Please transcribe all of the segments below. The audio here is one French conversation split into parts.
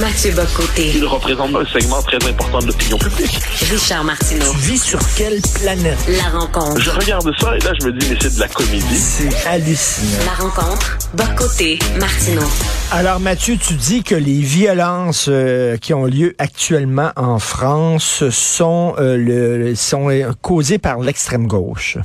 Mathieu Bocoté. Il représente un segment très important de l'opinion publique. Richard Martineau. Tu vis sur quelle planète? La rencontre. Je regarde ça et là, je me dis, mais c'est de la comédie. C'est hallucinant. La rencontre. Bocoté. Martineau. Alors Mathieu, tu dis que les violences euh, qui ont lieu actuellement en France sont, euh, le, sont euh, causées par l'extrême gauche.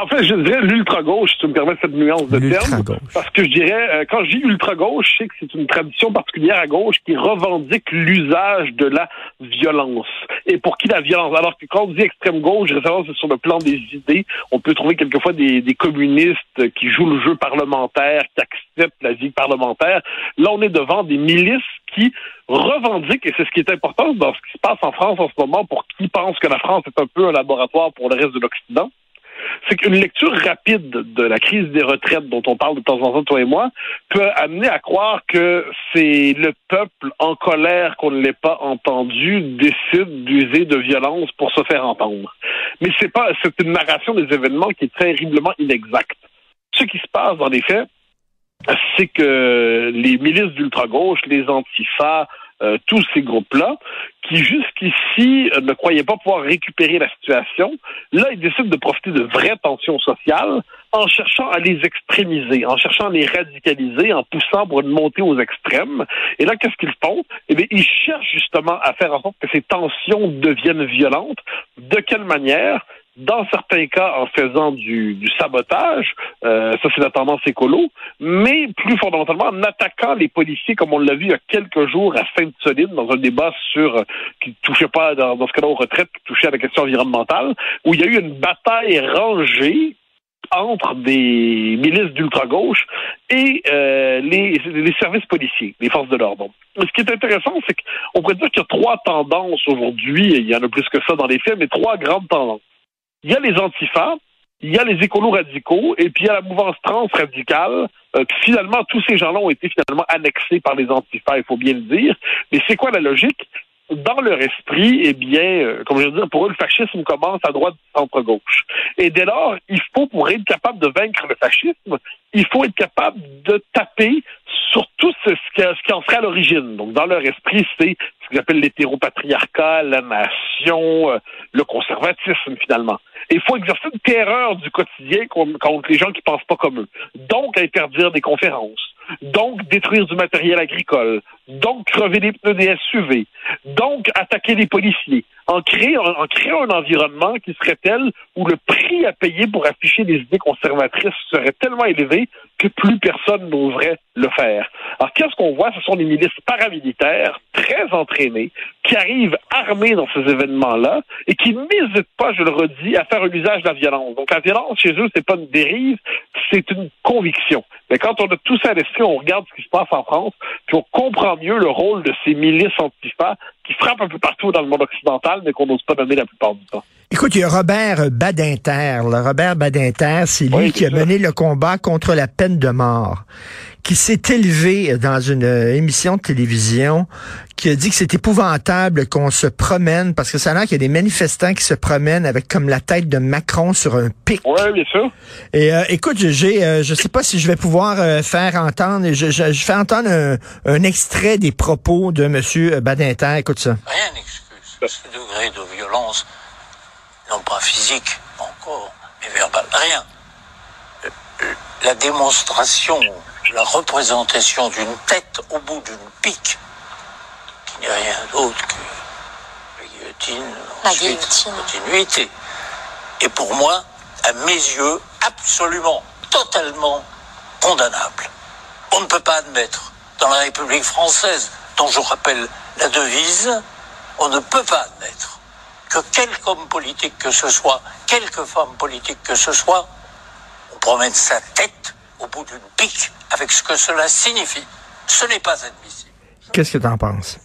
En fait, je dirais l'ultra-gauche, si tu me permets cette nuance de terme. Parce que je dirais, euh, quand je dis ultra-gauche, je sais que c'est une tradition particulière à gauche qui revendique l'usage de la violence. Et pour qui la violence? Alors que quand on dit extrême-gauche, je référence sur le plan des idées. On peut trouver quelquefois des, des communistes qui jouent le jeu parlementaire, qui acceptent la vie parlementaire. Là, on est devant des milices qui revendiquent, et c'est ce qui est important dans ce qui se passe en France en ce moment, pour qui pense que la France est un peu un laboratoire pour le reste de l'Occident, c'est qu'une lecture rapide de la crise des retraites dont on parle de temps en temps, toi et moi, peut amener à croire que c'est le peuple en colère qu'on ne l'ait pas entendu décide d'user de violence pour se faire entendre. Mais c'est pas, c'est une narration des événements qui est terriblement inexacte. Ce qui se passe les faits, c'est que les milices d'ultra-gauche, les antifas, euh, tous ces groupes-là, qui jusqu'ici euh, ne croyaient pas pouvoir récupérer la situation, là, ils décident de profiter de vraies tensions sociales en cherchant à les extrémiser, en cherchant à les radicaliser, en poussant pour une montée aux extrêmes. Et là, qu'est-ce qu'ils font? Eh bien, ils cherchent justement à faire en sorte que ces tensions deviennent violentes. De quelle manière? Dans certains cas en faisant du, du sabotage, euh, ça c'est la tendance écolo, mais plus fondamentalement en attaquant les policiers, comme on l'a vu il y a quelques jours à Sainte-Soline, dans un débat sur euh, qui touchait pas dans, ce cas-là aux retraites, qui touchait à la question environnementale, où il y a eu une bataille rangée entre des milices d'ultra-gauche et euh, les, les, services policiers, les forces de l'ordre. Ce qui est intéressant, c'est qu'on pourrait dire qu'il y a trois tendances aujourd'hui, il y en a plus que ça dans les faits, mais trois grandes tendances il y a les antifas, il y a les écolos radicaux, et puis il y a la mouvance trans radicale. Euh, finalement, tous ces gens-là ont été finalement annexés par les antifas, il faut bien le dire. Mais c'est quoi la logique? Dans leur esprit, eh bien, euh, comme je veux dire, pour eux, le fascisme commence à droite centre-gauche. Et dès lors, il faut, pour être capable de vaincre le fascisme, il faut être capable de taper sur tout ce, ce qui en serait à l'origine. Donc, dans leur esprit, c'est ce qu'ils appellent l'hétéropatriarcat, la nation, euh, le conservatisme, finalement. Il faut exercer une terreur du quotidien contre les gens qui pensent pas comme eux. Donc, interdire des conférences. Donc, détruire du matériel agricole. Donc, crever les pneus des SUV. Donc, attaquer les policiers. En créant, en créant un environnement qui serait tel où le prix à payer pour afficher des idées conservatrices serait tellement élevé que plus personne n'oserait le faire. Alors, qu'est-ce qu'on voit? Ce sont des milices paramilitaires très entraînés qui arrivent armés dans ces événements-là et qui n'hésitent pas, je le redis, à faire un usage de la violence. Donc, la violence chez eux, c'est pas une dérive, c'est une conviction. Mais quand on a tout ça à l'esprit, on regarde ce qui se passe en France, puis on comprend mieux le rôle de ces milices antifas qui frappent un peu partout dans le monde occidental, mais qu'on n'ose pas nommer la plupart du temps. Écoute, il y a Robert Badinter. Robert Badinter, c'est lui Oui, qui a ça. mené le combat contre la peine de mort, qui s'est élevé dans une euh, émission de télévision, qui a dit que c'est épouvantable qu'on se promène, parce que ça a l'air qu'il y a des manifestants qui se promènent avec comme la tête de Macron sur un pic. Oui, bien sûr. Et euh, écoute, j'ai, euh, je sais pas si je vais pouvoir euh, faire entendre, je, je, je fais entendre un, un extrait des propos de Monsieur Badinter. Écoute ça. Rien n'excuse ce degré de violence, non pas physique encore, mais verbal. Rien. La démonstration, la représentation d'une tête au bout d'une pique, qui n'est rien d'autre que la guillotine, La ensuite, guillotine. continuité, est pour moi, à mes yeux, absolument totalement condamnable. On ne peut pas admettre dans la République française, dont je rappelle la devise, on ne peut pas admettre que quelque homme politique que ce soit, quelque femme politique que ce soit, on promène sa tête au bout d'une pique avec ce que cela signifie. Ce n'est pas admissible. Qu'est-ce que tu en penses?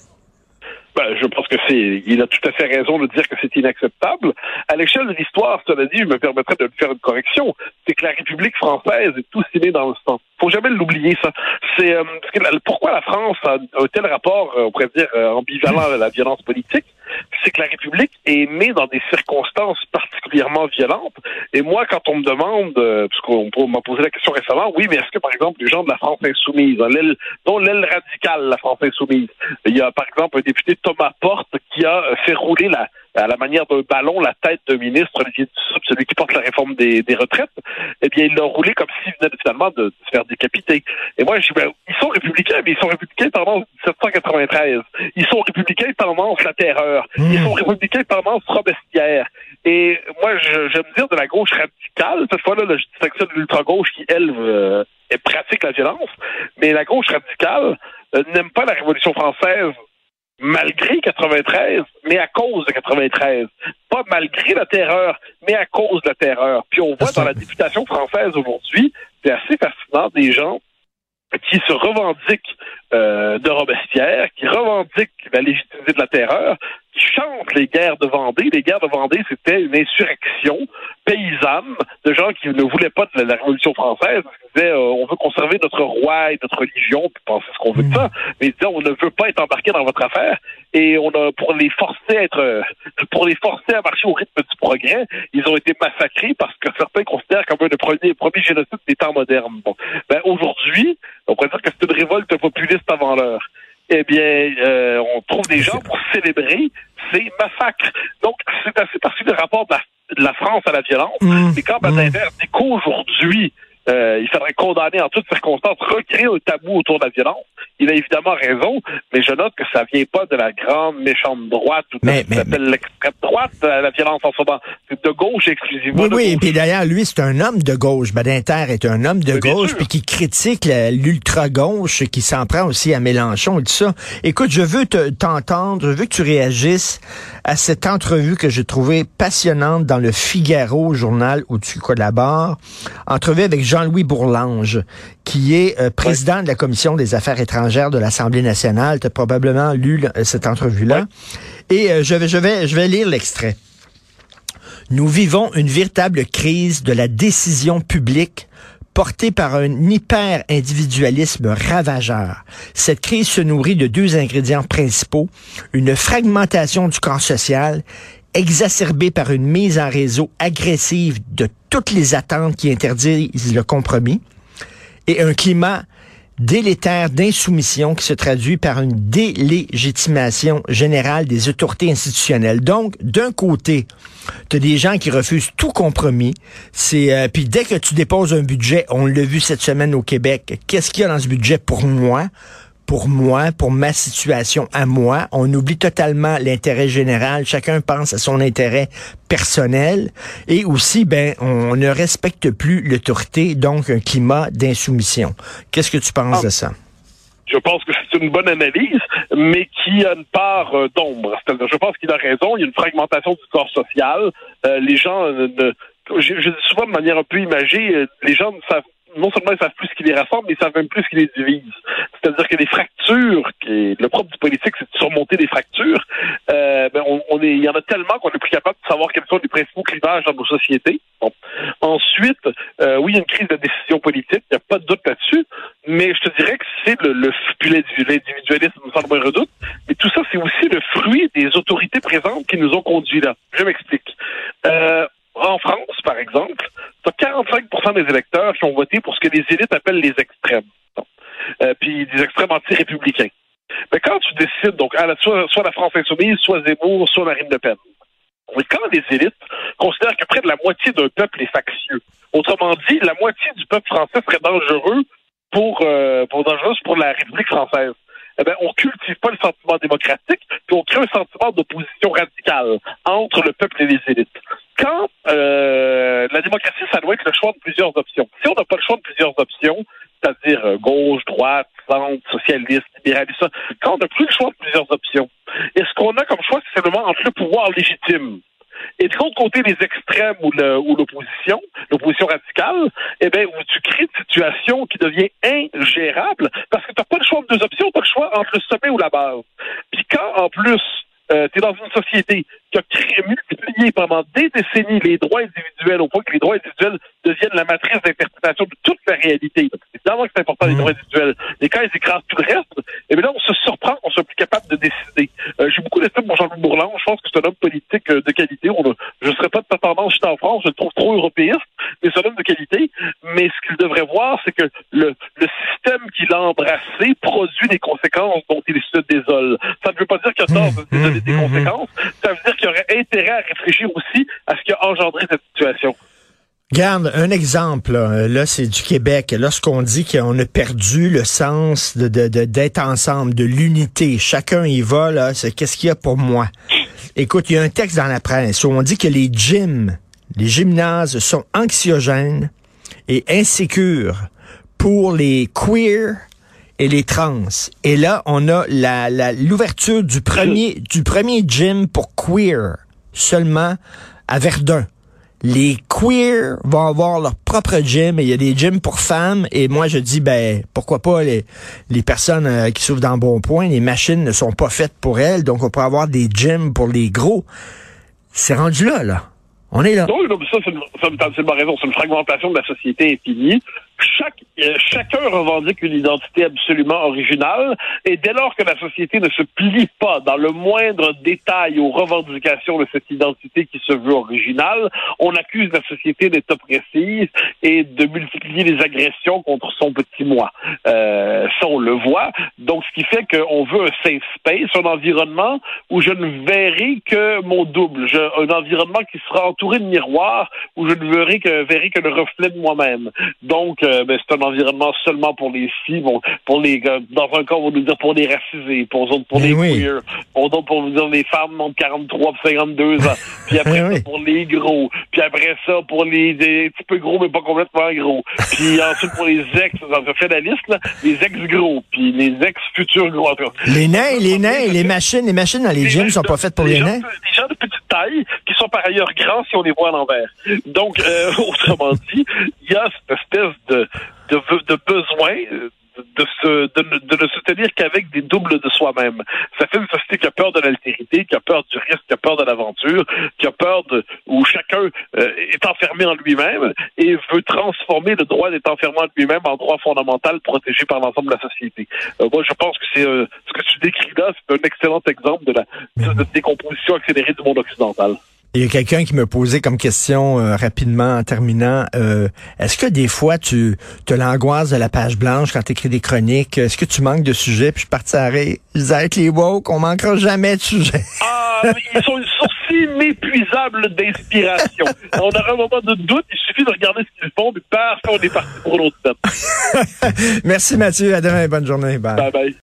Ben, je pense que c'est, il a tout à fait raison de dire que c'est inacceptable. À l'échelle de l'histoire, cela dit, je me permettrais de faire une correction. C'est que la République française est tout ciné dans le sang. Faut jamais l'oublier, ça. C'est euh, parce que la- pourquoi la France a un tel rapport, euh, on pourrait dire, euh, ambivalent à la violence politique, c'est que la République est née dans des circonstances particulièrement violentes. Et moi, quand on me demande, euh, parce qu'on on m'a posé la question récemment, oui, mais est-ce que, par exemple, les gens de la France insoumise, hein, dont l'aile radicale, la France insoumise, il y a, par exemple, un député Thomas Porte qui a fait rouler la, à la manière d'un ballon la tête d'un ministre, Olivier Dussopt, celui qui porte la réforme des, des retraites, eh bien, il l'a roulé comme s'il venait finalement de, se faire décapiter. Et moi, je dis, ben, ils sont républicains, mais ils sont républicains tendance 1793. Ils sont républicains tendance la terreur. Ils sont républicains tendance Robespierre. Et moi, j'aime dire de la gauche radicale. Cette fois-là, là, je de l'ultra-gauche qui, elle, euh, pratique la violence. Mais la gauche radicale euh, n'aime pas la Révolution française malgré 93, mais à cause de 93. Pas malgré la terreur, mais à cause de la terreur. Puis on voit dans la députation française aujourd'hui, c'est assez fascinant, des gens qui se revendiquent euh, de Robespierre, qui revendiquent la légitimité de la terreur, qui chantent les guerres de Vendée. Les guerres de Vendée, c'était une insurrection paysanne de gens qui ne voulaient pas de la, la Révolution française. Ils disaient, euh, on veut conserver notre roi et notre religion, puis penser ce qu'on veut de ça. Mais ils disaient, on ne veut pas être embarqué dans votre affaire. Et on a, pour les forcer à être, euh, pour les forcer à marcher au rythme du progrès, ils ont été massacrés parce que certains considèrent comme un des premiers, premiers génocides des temps modernes. Bon. Ben, aujourd'hui, on pourrait dire que c'est une révolte populiste avant l'heure. Eh bien, euh, on trouve des gens pour célébrer ces massacres. Donc, c'est assez parti du rapport de la, de la France à la violence. Mmh. Et quand Badinter dit qu'aujourd'hui, euh, il faudrait condamner en toutes circonstances, recréer un tabou autour de la violence. Il a évidemment raison, mais je note que ça vient pas de la grande méchante droite ou de ce l'extrême droite, euh, la violence en ce moment. C'est de gauche exclusivement. Oui, de oui, et puis d'ailleurs, lui, c'est un homme de gauche. Badinter est un homme de Oui, gauche, puis qui critique l'ultra-gauche, qui s'en prend aussi à Mélenchon et tout ça. Écoute, je veux te- t'entendre, je veux que tu réagisses à cette entrevue que j'ai trouvée passionnante dans le Figaro, journal où tu collabores. Entrevue avec Jean-Louis Bourlange, qui est euh, président de la Commission des affaires étrangères de l'Assemblée nationale. Tu as probablement lu euh, cette entrevue-là. Et euh, je, vais, je, vais, je vais lire l'extrait. Nous vivons une véritable crise de la décision publique portée par un hyper-individualisme ravageur. Cette crise se nourrit de deux ingrédients principaux, une fragmentation du corps social exacerbée par une mise en réseau agressive de toutes les attentes qui interdisent le compromis et un climat délétère d'insoumission qui se traduit par une délégitimation générale des autorités institutionnelles. Donc, d'un côté, tu as des gens qui refusent tout compromis. C'est euh, puis dès que tu déposes un budget, on l'a vu cette semaine au Québec, qu'est-ce qu'il y a dans ce budget pour moi? Pour moi, pour ma situation à moi. On oublie totalement l'intérêt général. Chacun pense à son intérêt personnel. Et aussi, ben, on ne respecte plus l'autorité, donc un climat d'insoumission. Qu'est-ce que tu penses Ah. de ça? Je pense que c'est une bonne analyse, mais qui a une part euh, d'ombre. Je pense qu'il a raison. Il y a une fragmentation du corps social. Euh, les gens euh, ne. Je, je dis souvent de manière un peu imagée, euh, les gens ne savent non seulement ils savent plus ce qui les rassemble, mais ils savent même plus ce qui les divise. C'est-à-dire que les fractures, qui le propre du politique, c'est de surmonter des fractures. Euh, ben on, est, il y en a tellement qu'on est plus capable de savoir quels sont les principaux clivages dans nos sociétés. Bon. Ensuite, euh, oui, il y a une crise de décision politique, il n'y a pas de doute là-dessus, mais je te dirais que c'est le, le l'individualisme sans le moindre doute, mais tout ça, c'est aussi le fruit des autorités présentes qui nous ont conduits là. Je m'explique. Euh, en France, par exemple, tu as 45% des électeurs qui ont voté pour ce que les élites appellent les extrêmes. Euh, puis des extrêmes anti-républicains. Mais quand tu décides, donc, soit, la France insoumise, soit Zemmour, soit Marine Le Pen, mais quand les élites considèrent que près de la moitié d'un peuple est factieux, autrement dit, la moitié du peuple français serait dangereux pour, euh, pour dangereuse pour la République française. Eh bien, on cultive pas le sentiment démocratique, puis on crée un sentiment d'opposition radicale entre le peuple et les élites. Quand euh, la démocratie, ça doit être le choix de plusieurs options. Si on n'a pas le choix de plusieurs options, c'est-à-dire euh, gauche, droite, centre, socialiste, libéraliste, quand on n'a plus le choix de plusieurs options, et ce qu'on a comme choix, c'est entre le pouvoir légitime et de l'autre côté les extrêmes ou l'opposition, l'opposition radicale, eh bien, tu crées une situation qui devient ingérable parce que tu n'as pas le choix de deux options, tu as le choix entre le sommet ou la base. Puis quand, en plus, tu es dans une société qui a créé, multiplié pendant des décennies les droits individuels au point que les droits individuels deviennent la matrice d'interprétation de toute la réalité. Donc, Évidemment que c'est important les droits individuels. Et quand ils écrasent tout le reste, et bien là, on se surprend qu'on soit plus capable de décider. Euh, J'ai beaucoup d'estime pour Jean-Louis Bourland. Je pense que c'est un homme politique euh, de qualité. On je ne serais pas de tendance j'étais en France, je le trouve trop européiste, mais c'est un homme de qualité. Mais ce qu'il devrait voir, c'est que le, le système qu'il a embrassé produit des conséquences dont il se désole. Ça ne veut pas dire qu'il a tort de se désoler des conséquences. Ça veut dire qu'il aurait intérêt à réfléchir aussi à ce qui a engendré cette situation. Garde un exemple, là, c'est du Québec. Lorsqu'on dit qu'on a perdu le sens de de- de- d'être ensemble, de l'unité, chacun y va, là, c'est qu'est-ce qu'il y a pour moi? Écoute, il y a un texte dans la presse où on dit que les gyms, les gymnases sont anxiogènes et insécures pour les queers et les trans. Et là, on a la la- l'ouverture du premier du premier gym pour queer seulement à Verdun. Les queers vont avoir leur propre gym et il y a des gyms pour femmes et moi je dis ben pourquoi pas les les personnes euh, qui souffrent dans bon point, les machines ne sont pas faites pour elles donc on peut avoir des gyms pour les gros. C'est rendu là là. On est là. Non, non, ça, c'est une- raison. C'est une fragmentation de la société infinie. Chaque, euh, chacun revendique une identité absolument originale, et dès lors que la société ne se plie pas dans le moindre détail aux revendications de cette identité qui se veut originale, on accuse la société d'être oppressive et de multiplier les agressions contre son petit moi. Euh, ça, on le voit. Donc, ce qui fait qu'on veut un safe space, un environnement où je ne verrai que mon double, un environnement qui sera entouré de miroirs, où je ne verrai que, verrai que le reflet de moi-même. Donc, euh, ben, c'est un environnement seulement pour les filles, bon, pour les. Dans un cas, on va nous dire pour les racisés, pour d'autres pour Eh les oui. queers, pour d'autres pour nous dire les femmes entre 43 et 52 ans. Puis après Eh ça, pour les gros. Puis après ça, pour les, des petits peu gros, mais pas complètement gros. Puis ensuite, pour les ex, on fait la liste, là, les ex-gros, puis les ex-futurs gros. En tout cas, Les nains, les nains, les machines, les machines dans les des gyms sont pas faites pour les gens nains? de- Des gens de petite taille qui sont par ailleurs grands si on les voit à l'envers. Donc, euh, autrement dit, il y a cette espèce de, de, ve- de besoin de, se, de, de ne se tenir qu'avec des doubles de soi-même. Ça fait une société qui a peur de l'altérité, qui a peur du risque, qui a peur de l'aventure, qui a peur de où chacun euh, est enfermé en lui-même et veut transformer le droit d'être enfermé en lui-même en droit fondamental protégé par l'ensemble de la société. Euh, moi, je pense que c'est euh, ce que tu décris là, c'est un excellent exemple de la de, de décomposition accélérée du monde occidental. Il y a quelqu'un qui me posait comme question euh, rapidement en terminant, euh, est-ce que des fois tu as l'angoisse de la page blanche quand tu écris des chroniques? Est-ce que tu manques de sujets? Puis je partais à rire. Je disais avec les woke, on manquera jamais de sujets. Ah, ils sont une source inépuisable d'inspiration. On aura un moment de doute, il suffit de regarder ce qu'ils font, puis parfois on est parti pour l'autre. Merci Mathieu, à demain, bonne journée. Bye. Bye bye.